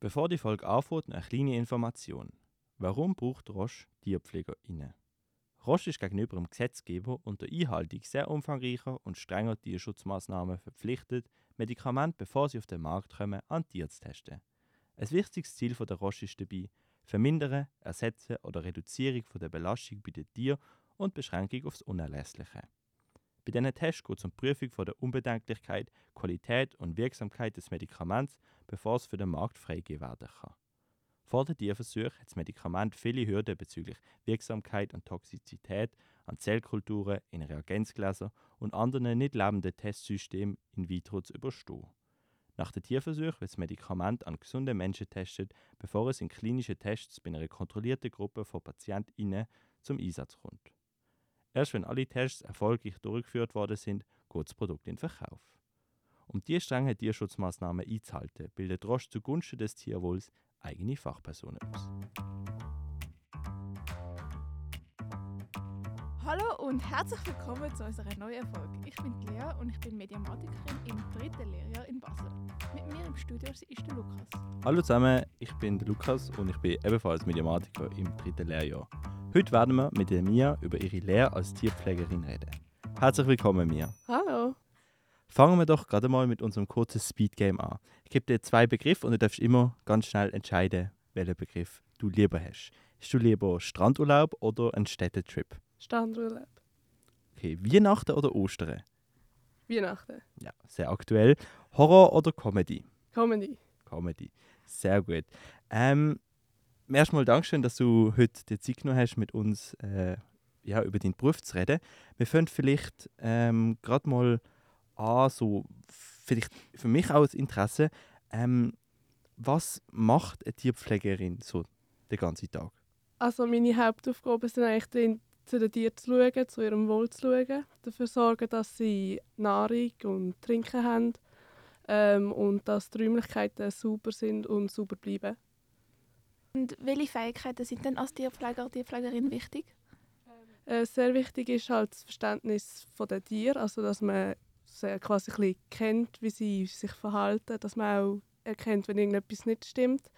Bevor die Folge anfängt, eine kleine Information. Warum braucht Roche TierpflegerInnen? Roche ist gegenüber dem Gesetzgeber unter Einhaltung sehr umfangreicher und strenger Tierschutzmaßnahmen verpflichtet, Medikamente, bevor sie auf den Markt kommen, an Tieren zu testen. Ein wichtiges Ziel der Roche ist dabei, Vermindern, Ersetzen oder Reduzierung der Belastung bei den Tieren und Beschränkung aufs Unerlässliche. Bei diesen Tests geht es um die Prüfung von der Unbedenklichkeit, Qualität und Wirksamkeit des Medikaments, bevor es für den Markt freigegeben werden kann. Vor den Tierversuchen hat das Medikament viele Hürden bezüglich Wirksamkeit und Toxizität an Zellkulturen, in Reagenzgläsern und anderen nicht lebenden Testsystemen in vitro zu überstehen. Nach den Tierversuchen wird das Medikament an gesunden Menschen getestet, bevor es in klinischen Tests bei einer kontrollierten Gruppe von PatientInnen zum Einsatz kommt. Erst wenn alle Tests erfolgreich durchgeführt worden sind, geht das Produkt in Verkauf. Um diese strengen Tierschutzmaßnahmen einzuhalten, bildet Roche zugunsten des Tierwohls eigene Fachpersonen aus. Hallo und herzlich willkommen zu unserer neuen Folge. Ich bin Lea und ich bin Mediamatikerin im dritten Lehrjahr in Basel. Mit mir im Studio ist der Lukas. Hallo zusammen, ich bin der Lukas und ich bin ebenfalls Mediamatiker im dritten Lehrjahr. Heute werden wir mit der Mia über ihre Lehre als Tierpflegerin reden. Herzlich willkommen, Mia. Hallo. Fangen wir doch gerade mal mit unserem kurzen Speedgame an. Ich gebe dir zwei Begriffe und du darfst immer ganz schnell entscheiden, welchen Begriff du lieber hast. Hast du lieber Strandurlaub oder einen Städtetrip? Strandurlaub. Okay, Weihnachten oder Ostern? Weihnachten. Ja, sehr aktuell. Horror oder Comedy? Comedy. Comedy. Sehr gut. Ähm, erstmal Dankeschön, dass du heute die Zeit genommen hast, mit uns äh, ja, über deinen Beruf zu reden. Wir fangen vielleicht ähm, gerade mal an, so vielleicht für mich auch das Interesse, ähm, was macht eine Tierpflegerin so den ganzen Tag? Also meine Hauptaufgaben sind eigentlich zu den Tieren zu schauen, zu ihrem Wohl zu schauen, dafür sorgen, dass sie Nahrung und Trinken haben ähm, und dass die Räumlichkeiten sauber sind und sauber bleiben. Und welche Fähigkeiten sind denn als Tierpfleger, Tierpflegerin wichtig? Äh, sehr wichtig ist halt das Verständnis von den Tieren, also dass man sie quasi ein bisschen kennt, wie sie sich verhalten, dass man auch erkennt, wenn irgendetwas nicht stimmt.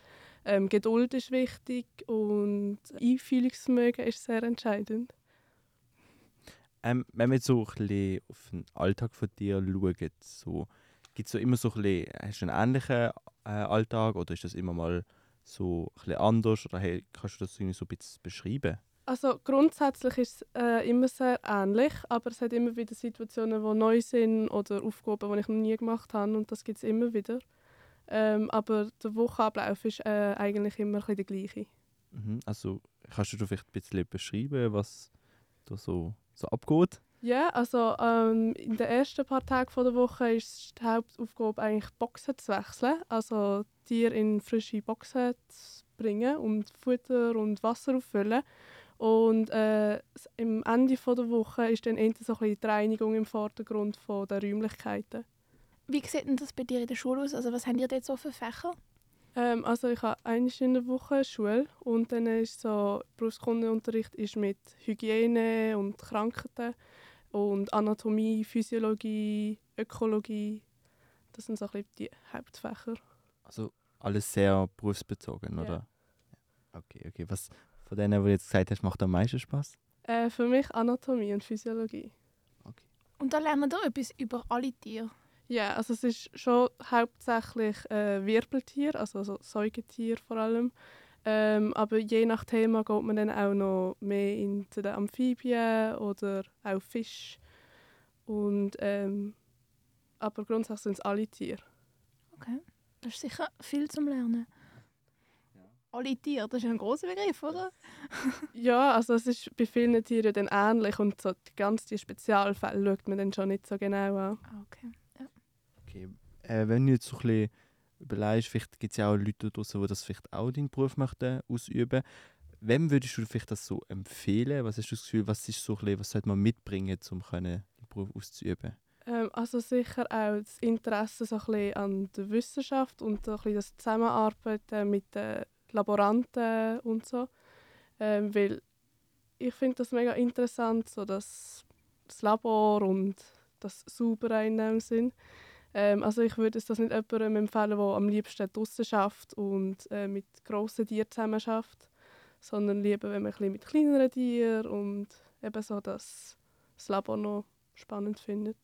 Ähm, Geduld ist wichtig und Einfühlungsvermögen ist sehr entscheidend. Ähm, wenn wir jetzt so ein bisschen auf den Alltag von dir schauen, so, gibt es so immer so ein bisschen, hast du einen ähnlichen äh, Alltag oder ist das immer mal so ein anders oder hey, kannst du das irgendwie so ein bisschen beschreiben? Also grundsätzlich ist es äh, immer sehr ähnlich, aber es hat immer wieder Situationen, die neu sind oder Aufgaben, die ich noch nie gemacht habe und das gibt es immer wieder. Ähm, aber der Wochenablauf ist äh, eigentlich immer ein bisschen der gleiche. Mhm. Also kannst du vielleicht ein bisschen beschreiben, was da so, so abgeht? Ja, also ähm, in den ersten paar Tagen der Woche ist die Hauptaufgabe eigentlich Boxen zu wechseln, also Tiere in frische Boxen zu bringen und Futter und Wasser auffüllen. Und äh, am Ende der Woche ist dann endlich so ein bisschen die Reinigung im Vordergrund von der Räumlichkeiten. Wie sieht denn das bei dir in der Schule aus? Also was haben ihr dort so für Fächer? Ähm, also ich habe eine in der Woche Schule und dann ist so Berufskundeunterricht ist mit Hygiene und Krankheiten und Anatomie, Physiologie, Ökologie. Das sind so ein bisschen die Hauptfächer. Also alles sehr berufsbezogen, Ja. oder? Okay, okay. Was von denen, die du jetzt gesagt hast, macht am meisten Spaß? Äh, für mich Anatomie und Physiologie. Und da lernen wir etwas über alle Tiere. Ja, also es ist schon hauptsächlich äh, Wirbeltier, also so Säugetier vor allem. Ähm, aber je nach Thema geht man dann auch noch mehr in zu den Amphibien oder auch Fisch. Und, ähm, aber grundsätzlich sind es alle Tiere. Okay. Das ist sicher viel zum Lernen. Alle Tiere, das ist ein großer Begriff, oder? Ja, also es ist bei vielen Tieren dann ähnlich und so die ganz die Spezialfälle schaut man dann schon nicht so genau an. Ah, Okay. Okay. Äh, wenn du jetzt so ein bisschen überlegst, vielleicht gibt es ja auch Leute da draussen, die das vielleicht auch deinen Beruf möchten ausüben. Wem würdest du vielleicht das so empfehlen? Was hast du das Gefühl, was ist so ein bisschen, was sollte man mitbringen, um können, den Beruf auszuüben? Ähm, also sicher auch das Interesse so an der Wissenschaft und so das Zusammenarbeiten mit den Laboranten und so. Ähm, weil ich finde das mega interessant, so dass das Labor und das Saubere in dem Sinn. Ähm, also ich würde es das nicht jemandem empfehlen, der am liebsten draußen schafft und äh, mit grossen Tieren zusammen schafft, sondern lieber, wenn man mit kleineren Tieren und eben so das, das Labor noch spannend findet.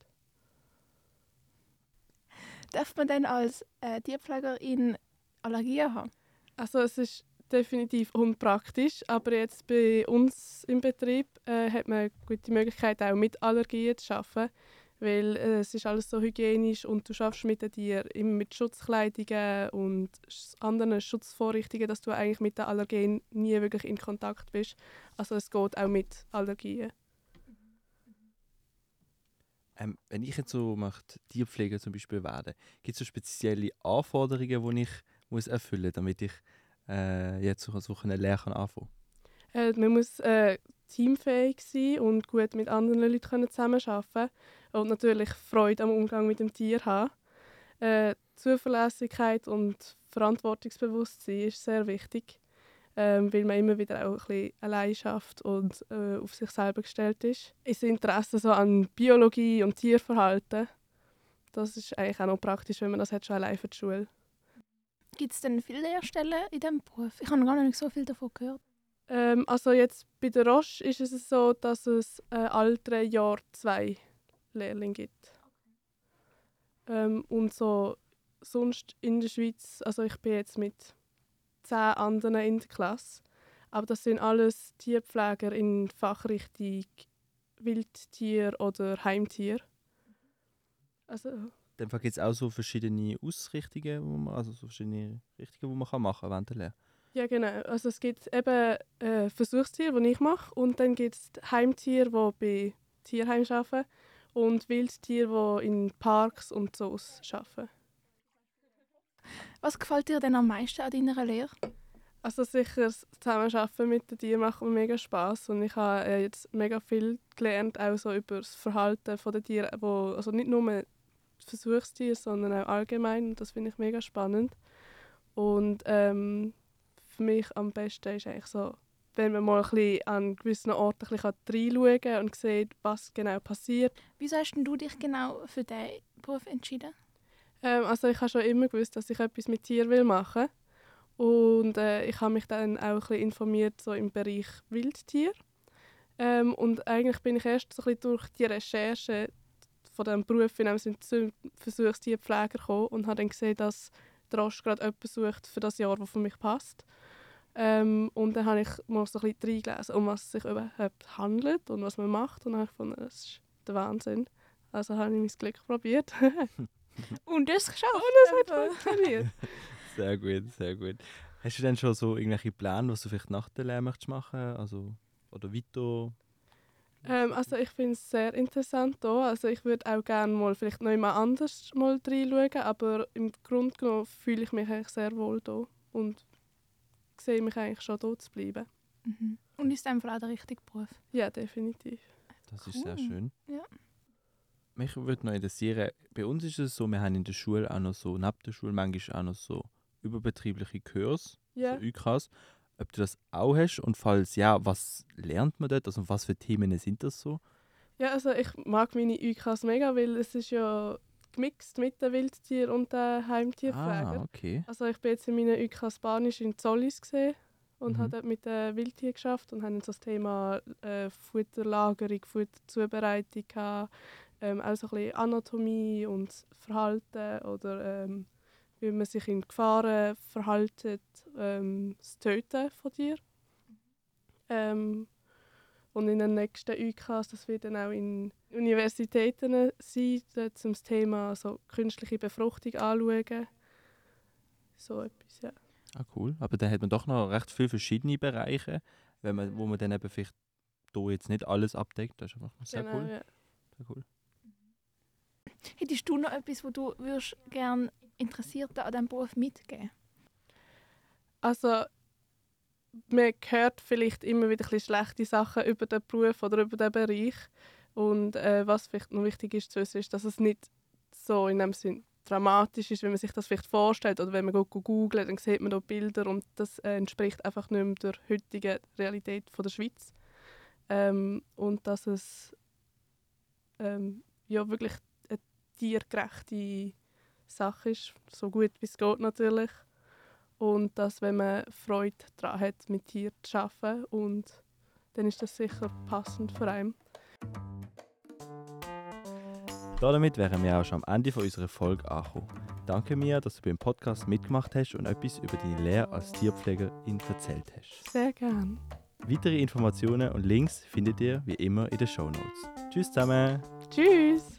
Darf man dann als äh, Tierpflegerin Allergien haben? Also es ist definitiv unpraktisch, aber jetzt bei uns im Betrieb äh, hat man gute Möglichkeit auch mit Allergien zu arbeiten, weil äh, es ist alles so hygienisch und du schaffst mit den Tieren immer mit Schutzkleidungen und anderen Schutzvorrichtungen, dass du eigentlich mit den Allergenen nie wirklich in Kontakt bist. Also es geht auch mit Allergien. Ähm, wenn ich jetzt so möchte, Tierpfleger zum Beispiel werden, gibt es so spezielle Anforderungen, die ich muss erfüllen muss, damit ich äh, jetzt so, so eine Lehre kann anfangen Äh, man muss äh, teamfähig sein und gut mit anderen Leuten können zusammenarbeiten und natürlich Freude am Umgang mit dem Tier haben. Äh, Zuverlässigkeit und Verantwortungsbewusstsein ist sehr wichtig, ähm, weil man immer wieder auch ein bisschen allein schafft und äh, auf sich selber gestellt ist. Ist Interesse so an Biologie und Tierverhalten, das ist eigentlich auch noch praktisch, wenn man das hat schon allein für die Schule. Gibt es denn viele Lehrstellen in diesem Beruf? Ich habe gar nicht so viel davon gehört. Ähm, also jetzt bei der Roche ist es so, dass es äh, alle drei Jahre zwei Lehrlinge gibt. Ähm, und so sonst in der Schweiz, also ich bin jetzt mit zehn anderen in der Klasse, aber das sind alles Tierpfleger in Fachrichtung Wildtier oder Heimtier. Also Dann gibt es auch so verschiedene Ausrichtungen, wo man, also so verschiedene Richtungen, die man kann machen kann während der Lehre. Ja, genau. Also es gibt eben äh, Versuchstiere, die ich mache, und dann gibt es Heimtiere, die bei Tierheimen arbeiten und Wildtiere, die in Parks und Zoos arbeiten. Was gefällt dir denn am meisten an deiner Lehre? Also sicher das Zusammenarbeiten mit den Tieren macht mir mega Spaß und ich habe äh, jetzt mega viel gelernt, auch so über das Verhalten der Tiere, wo, also nicht nur Versuchstiere, sondern auch allgemein und das finde ich mega spannend. Und ähm, für mich am besten ist eigentlich so, wenn man mal ein bisschen an gewissen Orten ein bisschen reinschauen kann und sieht, was genau passiert. Wieso hast denn du dich genau für diesen Beruf entschieden? Ähm, also ich habe schon immer gewusst, dass ich etwas mit Tieren will machen und äh, ich habe mich dann auch ein informiert so im Bereich Wildtier. Ähm, und eigentlich bin ich erst so durch die Recherche von diesem Beruf in zum Versuchstierpfleger gekommen und habe dann gesehen, dass der Rost gerade jemanden sucht für das Jahr, das für mich passt. Ähm, und dann habe ich mal so ein bisschen reingelesen, um was es sich überhaupt handelt und was man macht. Und dann habe ich gefunden, das ist der Wahnsinn. Also habe ich mein Glück probiert. Und das geschafft. das hat funktioniert. Sehr gut, sehr gut. Hast du denn schon so irgendwelche Pläne, was du vielleicht nach der Lehre möchtest machen? Also, oder weiter? Ähm, also ich finde es sehr interessant hier. Also ich würde auch gerne mal vielleicht noch mal anders mal reinschauen, aber im Grunde genommen fühle ich mich eigentlich sehr wohl hier und sehe mich eigentlich schon hier zu bleiben. Mhm. Und ist einfach auch der richtige Beruf? Ja, definitiv. Das ist sehr Cool. schön. Ja. Mich würde noch interessieren, bei uns ist es so, wir haben in der Schule auch noch so, neben der Schule manchmal auch noch so überbetriebliche Kurs, Ja. so UKs. Ob du das auch hast und falls ja, was lernt man dort? Also was für Themen sind das so? ja, also ich mag meine UKs mega, weil es ist ja gemixt mit den Wildtieren und den Heimtierpflegern. Ah, okay. Also ich bin jetzt in meiner UK Spanisch in Zollis gesehen und Mhm. habe dort mit den Wildtieren geschafft und haben so das Thema äh, Futterlagerung, Futterzubereitung gehabt, ähm, auch so ein bisschen Anatomie und Verhalten oder ähm, wie man sich in Gefahren verhaltet, ähm, das Töten von Tieren. Ähm, und in den nächsten UKs, das wird dann auch in Universitäten sein, dort zum Thema so künstliche Befruchtung anschauen. So etwas, ja. Ah, cool. Aber dann hat man doch noch recht viele verschiedene Bereiche, wenn man, wo man dann eben vielleicht hier jetzt nicht alles abdeckt. Das ist einfach sehr genau, cool. ja. Sehr cool. Hättest du noch etwas, wo du würdest gerne Interessierten an diesem Beruf mitgeben Also, man hört vielleicht immer wieder ein schlechte Sachen über den Beruf oder über den Bereich. Und äh, was vielleicht noch wichtig ist zu wissen, ist, dass es nicht so in dem Sinn dramatisch ist, wenn man sich das vielleicht vorstellt. Oder wenn man googelt, dann sieht man da Bilder und das äh, entspricht einfach nicht mehr der heutigen Realität von der Schweiz. Ähm, und dass es ähm, ja wirklich tiergerechte Sache ist, so gut wie es geht natürlich. Und dass, wenn man Freude daran hat, mit Tieren zu arbeiten, und dann ist das sicher passend für einen. Damit wären wir auch schon am Ende von unserer Folge angekommen. Danke mir, dass du beim Podcast mitgemacht hast und etwas über deine Lehre als Tierpflegerin erzählt hast. Sehr gern. Weitere Informationen und Links findet ihr wie immer in den Show Notes. Tschüss zusammen! Tschüss!